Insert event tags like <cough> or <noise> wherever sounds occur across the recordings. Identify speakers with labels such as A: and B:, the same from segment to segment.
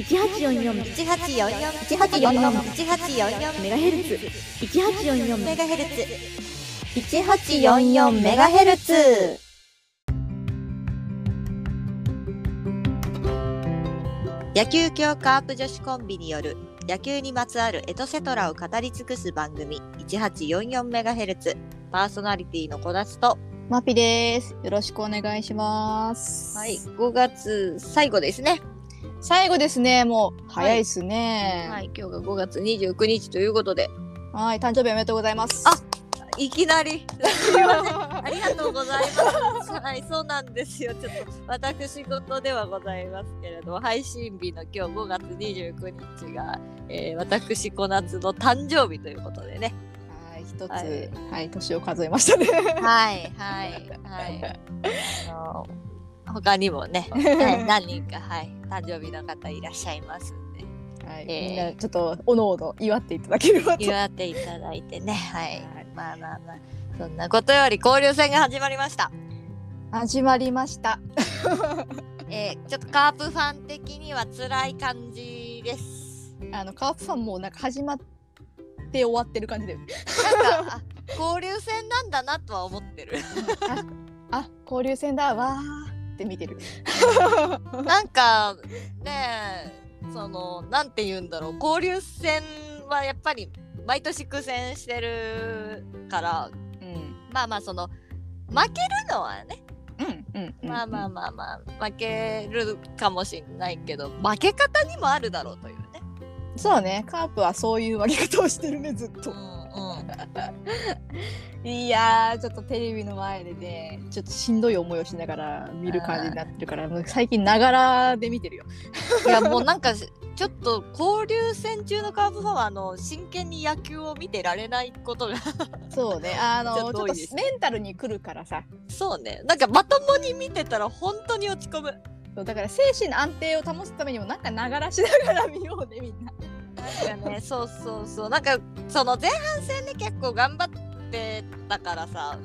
A: 一八四四。
B: 一八四四。
A: 一八四四。
B: 一八四四。
A: メガヘルツ一八四四。
B: メガヘルツ
A: 一八四四メガヘルツ
B: 野球協カープ女子コンビによる野球にまつわるエトセトラを語り尽くす番組1844メガヘルツ。パーソナリティの小夏と。
C: マピです。よろしくお願いします。
B: はい。5月最後ですね
C: 最後ですね。もう早いですね。
B: はい今日が5月29日ということで
C: はい。誕生日おめでとうございます。
B: あいきなり <laughs> ありがとうございますはいそうなんですよちょっと私事ではございますけれども配信日の今日5月29日が、えー私小夏の誕生日ということでね
C: はい。一つ、
B: は
C: はいい、年を数えましたね。
B: はいはいはい。あの他にもね、<laughs> はい <laughs> 何人かはい誕生日の方いらっしゃいますんで
C: はい。
B: えー
C: みんなちょっとおのおの祝っていただければと。
B: 祝っていただいてねはい
C: はい
B: まあまあまあそんなことより交流戦が始まりました。
C: 始まりました。<laughs>
B: えーちょっとカープファン的には辛い感じです。
C: あのカープファンもなんか始まって終わってる感じで。
B: なんかあ交流戦なんだなとは思ってる。
C: あ、あ交流戦だわーって見てる。
B: なんかねそのなんて言うんだろう交流戦はやっぱり毎年苦戦してるから
C: うん。
B: まあまあその負けるのはね。まあまあまあまあ負けるかもしれないけど負け方にもあるだろうというね。
C: そうね。カープはそういう割り方をしてるねずっと
B: うん。うん
C: いやーちょっとテレビの前でねちょっとしんどい思いをしながら見る感じになってるからもう最近ながらで見てるよ。<laughs>
B: いやもうなんかちょっと交流戦中のカープファンはあの真剣に野球を見てられないことが <laughs>
C: そうねあの
B: ち
C: ちょっとメンタルに来るからさ
B: そうねなんかまともに見てたら本当に落ち込む。
C: そうだから精神の安定を保つためにもなんかながらしながら見ようねみんな。
B: なんかね、そうそうそう、なんかその前半戦で結構頑張ってたからさ、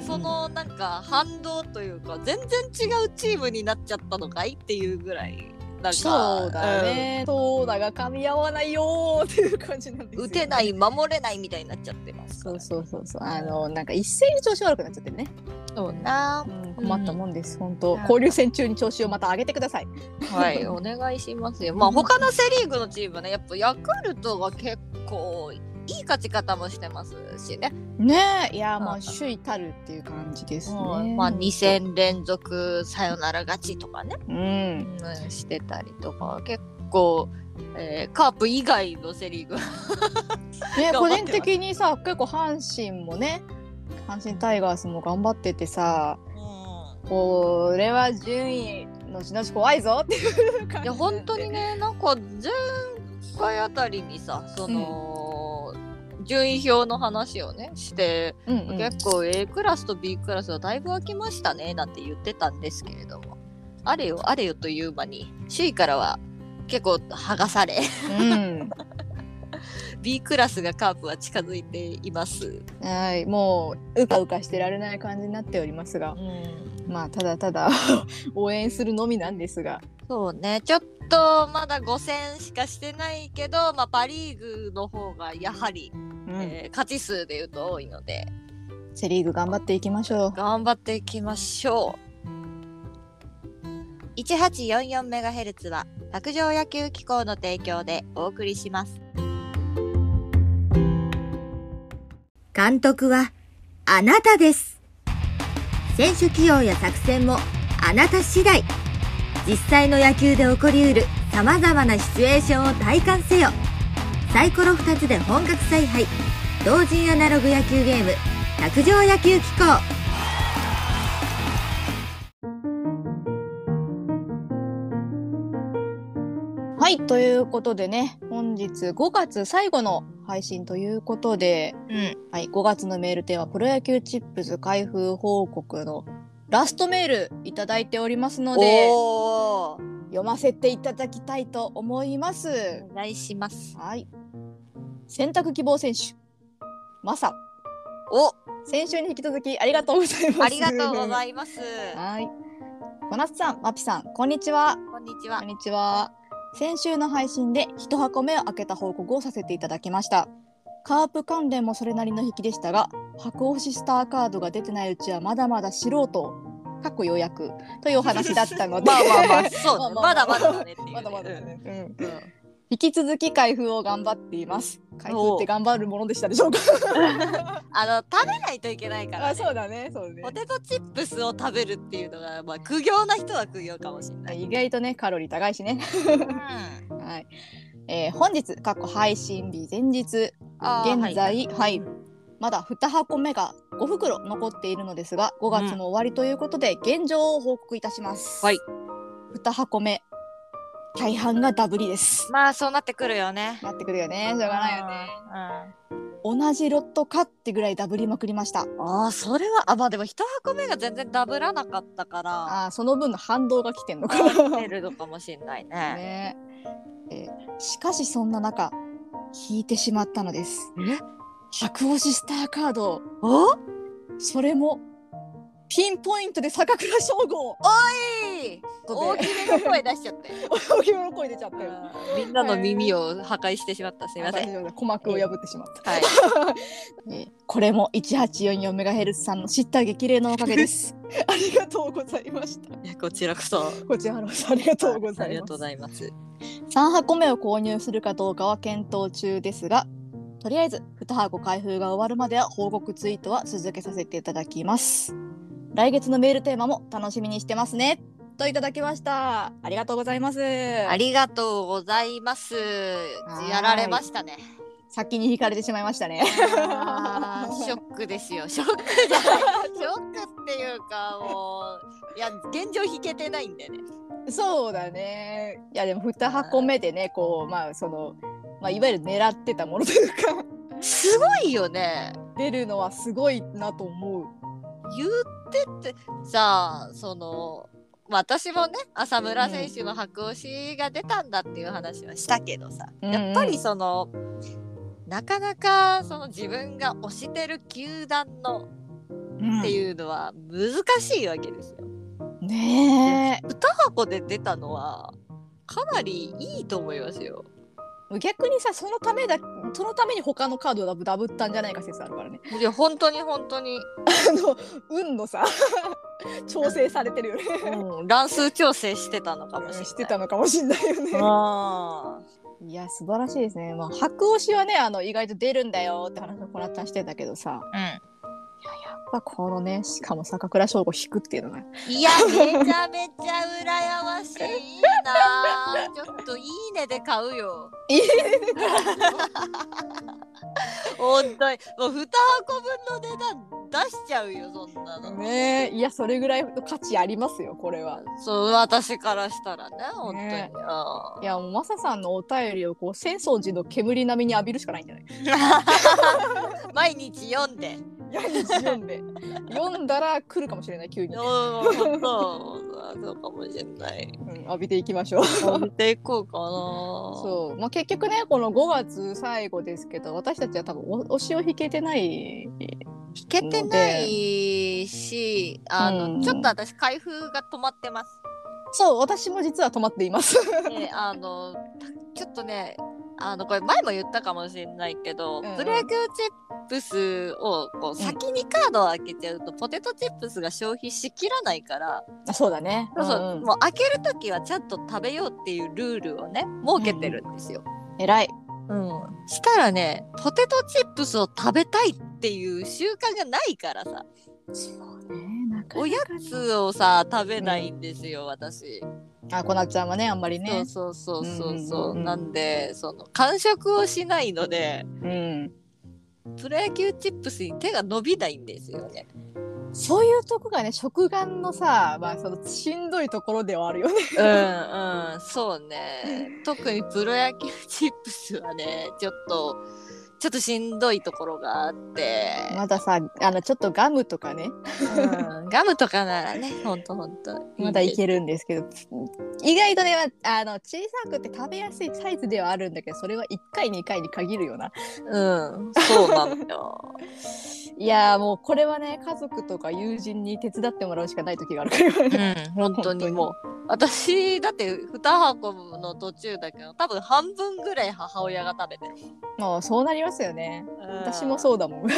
B: そのなんか反動というか全然違うチームになっちゃったのかいっていうぐらいなんか
C: そうだね、そうだが噛み合わないよーっていう感じなんですよ、
B: うん打てない守れないみたいになっちゃってます
C: そうそうそうそう。あのなんか一斉に調子悪くなっちゃってるね、
B: そうな
C: うん、困ったもんです、本当
B: うん
C: 交流戦中に調子をまた上げてください。
B: はいお願いしますよ。まあ他のセ・リーグのチームはねやっぱヤクルトが結構いい勝ち方もしてますしね、
C: ねえ。いやま
B: うん
C: あ首位たるっていう感じですね、
B: まあ2戦連続サヨナラ勝ちとかね。
C: うん。
B: うん、してたりとか結構、えーカープ以外のセ・リーグ。
C: ね <laughs> 個人的にさ結構阪神もね阪神タイガースも頑張っててさこれは順位後々怖いぞっていう感じ
B: いや本当にねなんか前回あたりにさその、順位表の話をねして、
C: うんうん。
B: 結構 A クラスと B クラスはだいぶ空きましたねなんて言ってたんですけれども。あれよあれよという間に首位からは結構剥がされ。
C: うん、<laughs>
B: B クラスがカープは近づいています。
C: はいもううかうかしてられない感じになっておりますが。
B: うん。
C: まあただただ <laughs> 応援するのみなんですが。
B: そうね、ちょっとまだ5戦しかしてないけど、まあ、パ・リーグの方がやはり、
C: うん。
B: えー勝ち数でいうと多いので、
C: セ・リーグ頑張っていきましょう。
B: 頑張っていきましょう。1844MHz は、卓上野球機構の提供でお送りします。
A: 監督はあなたです。選手起用や作戦もあなた次第。実際の野球で起こりうる様々なシチュエーションを体感せよサイコロ2つで本格采配。同人アナログ野球ゲーム。卓上野球機構。
C: はいということでね本日5月最後の配信ということで、
B: うん。
C: はい、5月のメールテーマプロ野球チップス開封報告のラストメールいただいておりますので
B: おー
C: 読ませていただきたいと思います。
B: お願いします。
C: はい。選択希望選手。マサ。
B: お
C: 先週に引き続きありがとうございます。
B: ありがとうご
C: い
B: ざいます。
C: はい。小夏さん、マピさん、こんにちは。
B: こんにちは
C: こん。にちは。先週の配信で1箱目を開けた報告をさせていただきましたカープ関連もそれなりの引きでしたが白押しスターカードが出てないうちはまだまだ素人かっこようやくというお話だったので。
B: まあまあまあそうね。
C: ま
B: だまだだねっていうね。
C: まだまだだね、うん。
B: うん。
C: 引き続き開封を頑張っています。開封って頑張るものでしたでしょうか。<laughs>
B: あの食べないといけないから、ね、
C: あそうだねそうね。
B: ポテトチップスを食べるっていうのが、まあ、苦行な人は苦行かもしれない。
C: 意外とねカロリー高いしね。
B: うん。<laughs>
C: はい、えー本日過去配信日前日現在はい。
B: うん
C: まだ2箱目が5袋残っているのですが5月も終わりということで現状を報告いたします、
B: はい。
C: 2箱目大半がダブリです。
B: まあそうなってくるよね。
C: なってくるよね。しょうがないよね。
B: うん。
C: 同じロットかってぐらいダブりまくりました。
B: ああそれはあまあでも一箱目が全然ダブらなかったから。
C: あーその分の反動が来てんのか。な
B: 出るのかもしれないね。<laughs>
C: ね。えーしかしそんな中引いてしまったのです。
B: え？
C: 白押しスターカード
B: お？
C: それもピンポイントで坂倉翔吾
B: い
C: とで
B: 大きめの声出しちゃって。<laughs>
C: 大きめの声出ちゃったよ
B: みんなの耳を破壊してしまった。すみません。
C: ん鼓膜を破ってしまった、
B: はい。
C: えー <laughs> これも 1844MHz さんの知った激励のおかげです <laughs> ありがとうございました
B: こちらこそ。
C: こちらこそありがとうございます
B: ありがとうございます。
C: 3箱目を購入するかどうかは検討中ですがとりあえず2箱開封が終わるまでは報告ツイートは続けさせていただきます来月のメールテーマも楽しみにしてますねといただきましたありがとうございます
B: ありがとうございます。やられましたね。
C: 先に引かれてしまいましたね <laughs>
B: ショックですよ。ショックじゃない。<laughs> ショックっていうかもういや現状引けてないんでね。
C: そうだねいやでも2箱目でねこうまあそのまあいわゆる狙ってたものというか
B: すごいよね。
C: 出るのはすごいなと思う
B: 言ってってさあその。まあ私もね浅村選手の白押しが出たんだっていう話はしたけどさ、
C: うんうん
B: やっぱりそのなかなかその自分が推してる球団のっていうのは難しいわけですよ。
C: ね
B: 2箱で出たのはかなりいいと思いますよ。
C: え逆にさそのためだそのために他のカードをダブったんじゃないか説あるからね。
B: いや本当に本当に、
C: あの運のさ <laughs> 調整されてるよね。
B: うん、乱数調整してたのかもしれない。
C: してたのかもしんないよね。
B: あ
C: いや素晴らしいですね。まあ白押しはねあの意外と出るんだよって話をこなったんしてたけどさ。
B: ー
C: やっぱこのねしかも坂倉翔吾引くっていうのが。
B: うん、いやめちゃめちゃ羨ましいな。<laughs> ちょっといいねで買うよ。
C: いい
B: 本当に。もう2箱分の値段出しちゃうよそんなの。
C: ねいやそれぐらいの価値ありますよこれは。
B: そう私からしたらね本当に。
C: ねいやもうマサさんのお便りをこう浅草寺の煙並みに浴びるしかないんじゃない？<laughs>
B: 毎日読んで。
C: いや読んで。読んだら来るかもしれない急に、<laughs>
B: うそうかもしれない。
C: うん、浴びていきましょう。
B: 食べていこうかな。
C: そう、まあ、結局ねこの5月最後ですけど私たちは多分お推しを引けてない
B: 引けてないし、あの、
C: うん。
B: ちょっと私開封が止まってます。
C: そう私も実は止まっています。
B: で、あの、ちょっとね、あのこれ前も言ったかもしれないけど、
C: うん。うん
B: プロ野球チップスをこう先にカードを開けちゃうと、ポテトチップスが消費しきらないから、
C: あそうだね。
B: そうもう開ける時はちゃんと食べようっていうルールをね設けてるんですよ。
C: 偉い。
B: うん、したらねポテトチップスを食べたいっていう習慣がないからさ。
C: そうね。な
B: おやつをさ食べないんですよ、私。
C: あこなちゃんはねあんまりね。
B: そうそうそうそう。そう、
C: うんうんうん。
B: なんでその完食をしないので
C: うん。
B: プロ野球チップスに手が伸びないんですよね。
C: そういうとこがね食玩のさまあそのしんどいところではあるよね。
B: うんうん。そうね。特にプロ野球チップスはねちょっとちょっとしんどいところがあって、
C: まださあのちょっとガムとかね。
B: うん、ガムとかならねほんとほんと
C: まだい
B: る
C: けるんですけど。意外とねあの小さくて食べやすいサイズではあるんだけどそれは1回2回に限るよな。
B: うんそうなのよ。<laughs>
C: いやーもうこれはね家族とか友人に手伝ってもらうしかない時があるからね。
B: うん、本当にもう。私、だって2箱の途中だけど、多分半分ぐらい母親が食べてる。
C: もうそうなりますよね。私も
B: う
C: そうだもん。
B: ん。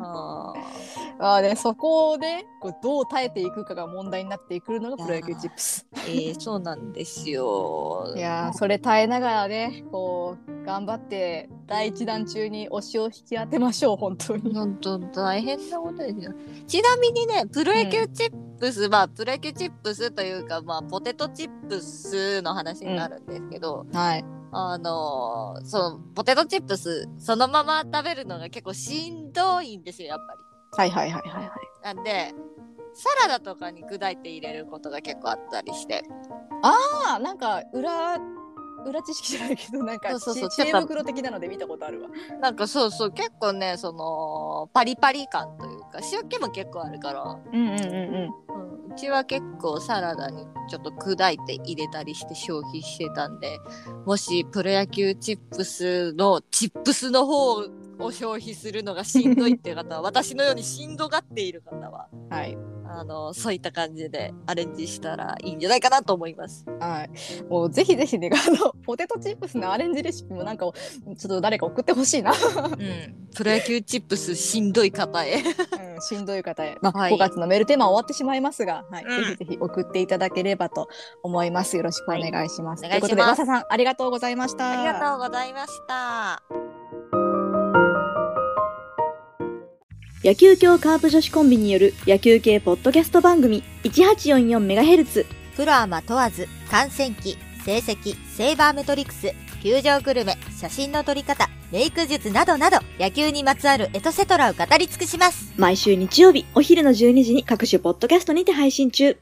B: あ <laughs>
C: あーねそこをねこうどう耐えていくかが問題になってくるのがプロ野球チップス。
B: ーえーそうなんですよ。
C: いやーそれ耐えながらねこう頑張って第一弾中に推しを引き当てましょう本当に。
B: 本当大変なことですよ。ちなみにね、プロ野球チップス、まあ、プロ野球チップスというか、まあ、ポテトチップスの話になるんですけど、
C: はい。
B: あのーその、ポテトチップス、そのまま食べるのが結構しんどいんですよ、やっぱり。
C: はいはいはいはいはい。
B: なんで、サラダとかに砕いて入れることが結構あったりして。
C: ああなんか裏裏知識じゃないけどなんか
B: そうそう
C: 知恵袋的なので見たことあるわ。
B: なんかそうそう、結構ね、その、パリパリ感というか、塩気も結構あるから、
C: うんうんうんうん。
B: うん、うちは結構サラダにちょっと砕いて入れたりして消費してたんでもしプロ野球チップスのチップスの方を消費するのがしんどいっていう方は私のようにしんどがっている方は
C: はい
B: あのそういった感じでアレンジしたらいいんじゃないかなと思います。
C: はい。もうぜひぜひねあのポテトチップスのアレンジレシピもなんかちょっと誰か送ってほしいな。
B: うん、プロ野球チップスしんどい方へ。
C: うん、しんどい方へ、まあ
B: はい
C: 5月のメールテーマは終わってしまいますが、はい
B: うん
C: ぜひぜひ送っていただければと思います。よろしくお願いします。
B: はい
C: ということで、マサさんありがとうございました。
B: ありがとうございました。
D: 野球協カープ女子コンビによる野球系ポッドキャスト番組 1844MHz
A: プロアマ問わず、観戦記、成績、セイバーメトリクス、球場グルメ、写真の撮り方、メイク術などなど、野球にまつわるエトセトラを語り尽くします。
D: 毎週日曜日お昼の12時に各種ポッドキャストにて配信中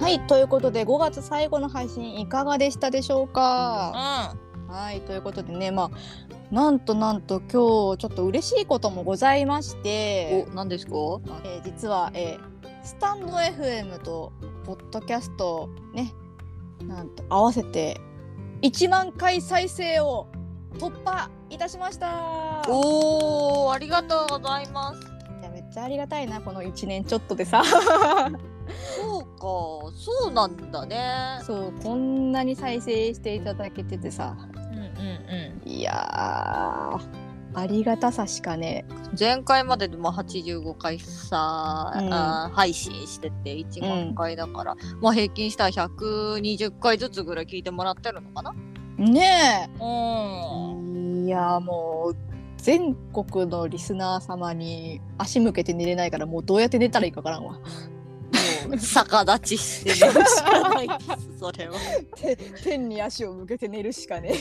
C: はい、ということで5月最後の配信いかがでしたでしょうか？
B: う
C: はい、ということでね、まあなんとなんと今日ちょっと嬉しいこともございまし
B: ん。
C: て
B: お、、何ですか？
C: えー実は、えースタンド FM とポッドキャストね、なんと合わせて1万回再生を突破いたしました。
B: おー、ありがとうございます。
C: いやめっちゃありがたいなこの1年ちょっとでさ。
B: そうか、そうなんだね。
C: そうこんなに再生していただけててさ。
B: うんうんう
C: いやーありがたさしかね。
B: ん。前回まででも85回さ、
C: うん。
B: あー配信してて1万回だから、まあ平均したら120回ずつぐらい聞いてもらってるのかな。
C: ね
B: うん。
C: えいやもう全国のリスナー様に足向けて寝れないからもうどうやって寝たらいいかわからんわ
B: 逆立ちして寝るしかない。です、それは。<laughs>
C: て天に足を向けて寝るしかね。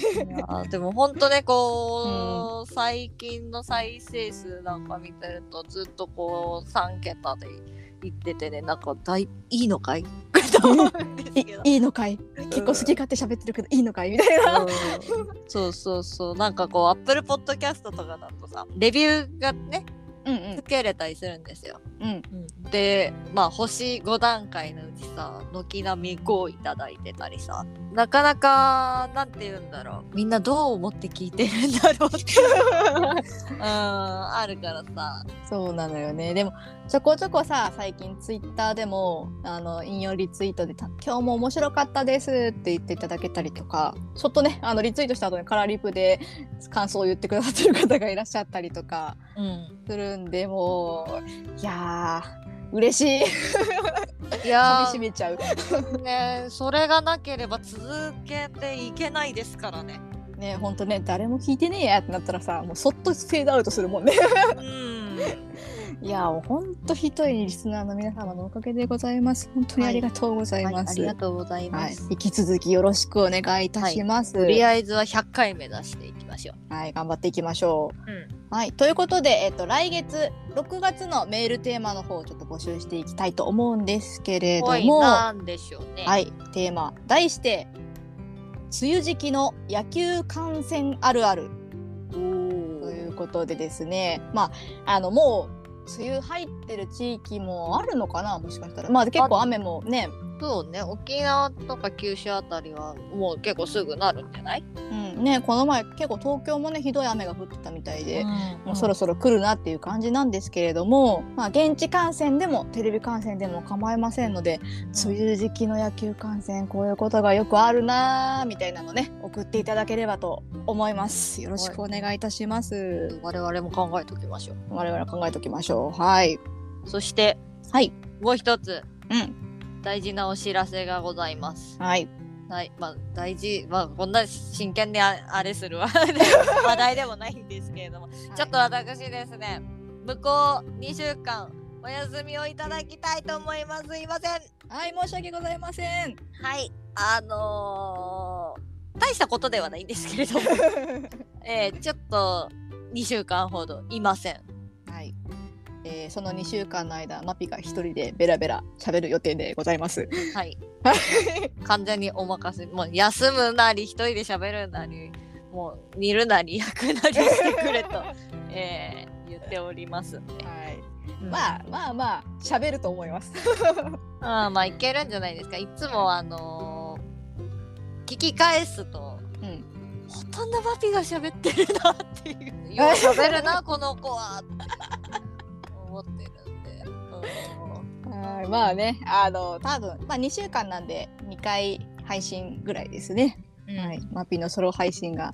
B: でも本当ねこう、最近の再生数なんか見てるとずっとこう3桁でいっててねなんか大 <laughs> いいのかい？
C: いいのかい？結構好き勝手喋ってるけどいいのかい？みたいな。
B: うん。そうそうそう。なんかこうアップルポッドキャストとかだとさレビューがね
C: うんうん。
B: つけれたりするんですよ。
C: うん。
B: でまあ星5段階のうちさ軒並み5をいただいてたりさなかなかなんて言うんだろう。みんなどう思って聞いてるんだろうって。<laughs> うんあるからさ。
C: そうなのよね。でもちょこちょこさ最近ツイッターでもあの引用リツイートでた「今日も面白かったです」って言っていただけたりとかちょっとねあのリツイートした後にカラーリプで感想を言ってくださってる方がいらっしゃったりとか。
B: うん
C: するんでもう。いやー嬉しい。
B: い
C: 噛
B: や
C: みしめちゃう。
B: ーねそれがなければ続けていけないですからね。
C: ねほんとね誰も聞いてねえやってなったらさもうそっとフェードアウトするもんね。
B: うん
C: いやーほんと一人リスナーの皆様のおかげでございます。本当にありがとうござい
B: はい、あ
C: ます、
B: りがとうござい
C: はい。
B: ます、、
C: 引き続きよろしくお願いいたします。
B: とりあえずは100回目指していきましょう。
C: はい、頑張っていきましょう。
B: うん。
C: はい、ということで、えっと、来月6月のメールテーマの方をちょっと募集していきたいと思うんですけれども、は
B: なんでしょうね。
C: い、テーマ題して梅雨時期の野球観戦あるある。
B: お
C: と
B: ー
C: いうことでですね、まああのもう梅雨入ってる地域もあるのかなもしかしたら。まあ結構雨もね
B: そうね沖縄とか九州あたりはもう結構すぐなるんじゃない？
C: うん、ねこの前結構東京もねひどい雨が降ってたみたいで、もうそろ
B: そ
C: そろ来るなっていう感じなんですけれども、まあ、現地観戦でもテレビ観戦でも構いませんので梅雨時期の野球観戦こういうことがよくあるなーみたいなのね送っていただければと思います。よろしくお願いいたします、
B: 我々も考えておきましょう。
C: 我々考えておきましょう。はい。
B: そして
C: はい。
B: もう一つ。
C: うん
B: 大事なお知らせがございます。
C: はい。
B: はい、まあ大事、まあこんな真剣にああれするわ。<laughs> 話題でもないんですけれども、ちょっと私ですね、向こう2週間お休みをいただきたいと思います。すいません。
C: はい申し訳ございません。
B: はい、あのー大したことではないんですけれども、<laughs> えーちょっと2週間ほどいません。
C: はい、えーその2週間の間マピが一人でベラベラ喋る予定でございます
B: はい。<laughs> 完全にお任せ。もう休むなり、一人で喋るなり、もう煮るなり焼くなりしてくれと、<laughs> えー言っておりますんで。
C: はい
B: うん
C: まあまあまあ喋ると思います <laughs>
B: あーまあいけるんじゃないですか。いつもあのー聞き返すと、
C: うん
B: ほとんどマピが喋ってるなっていう。よう喋るな、この子はって思ってるんで。うん。
C: はいまあねあの多分まあ2週間なんで2回配信ぐらいですね、はい、マピのソロ配信が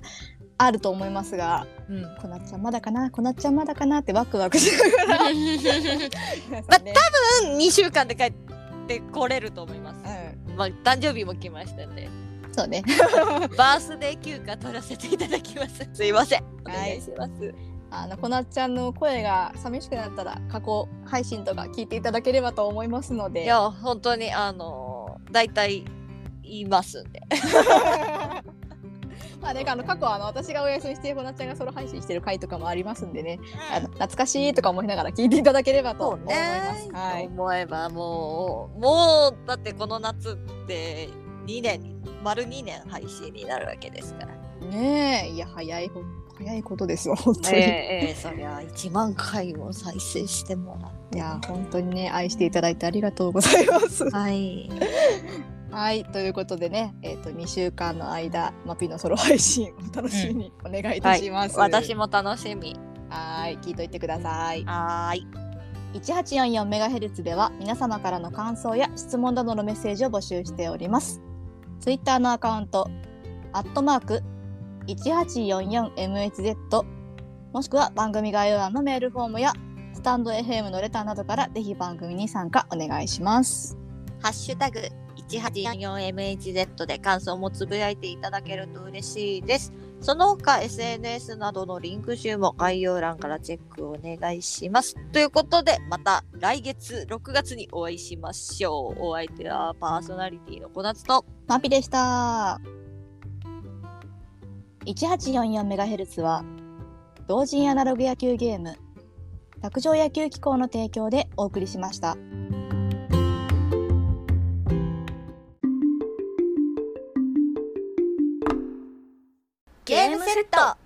C: あると思いますが
B: うん。
C: こなっちゃんまだかな？こなっちゃんまだかなってワクワクしながら。皆さんね。
B: 多分2週間で帰ってこれると思います。
C: う
B: まあ、誕生日も来ましたんで、
C: ん、そうね。
B: バースデー休暇取らせていただきます。すいません。お願いします。
C: あのこなっちゃんの声が寂しくなったら過去配信とか聞いていただければと思いますので
B: いや、本当に、あのー、大体言いますんで。<laughs>
C: まあね、あの過去あの私がお休みしてこなっちゃんがソロ配信してる回とかもありますんでね、あの懐かしいとか思いながら聞いていただければと思います。
B: ね。
C: はい。
B: 思えばもう、もう、だってこの夏って2年に、丸2年配信になるわけですから。
C: ねえ、いや早いほ早いことですよ本当に。
B: ええええそりゃ1万回も再生してもらって。
C: いや本当にね愛していただいてありがとうございます。
B: はい。<laughs>
C: はいということでね、えっ、と2週間の間マピのソロ配信お楽しみにお願いいたします。
B: 私も楽しみ。
C: はい聞いといてください。
B: はーい。
C: 1844メガヘルツでは皆様からの感想や質問などのメッセージを募集しております。ツイッターのアカウント、アットマーク 1844MHz もしくは番組概要欄のメールフォームやスタンド FM のレターなどからぜひ番組に参加お願いします。
B: ハッシュタグ 1844MHz で感想もつぶやいていただけると嬉しいです。その他 SNS などのリンク集も概要欄からチェックお願いします。ということで、また来月6月にお会いしましょう。お相手はパーソナリティの小夏と、
C: マピでした。1844MHz は同人アナログ野球ゲーム卓上野球機構の提供でお送りしました。
A: ゲームセット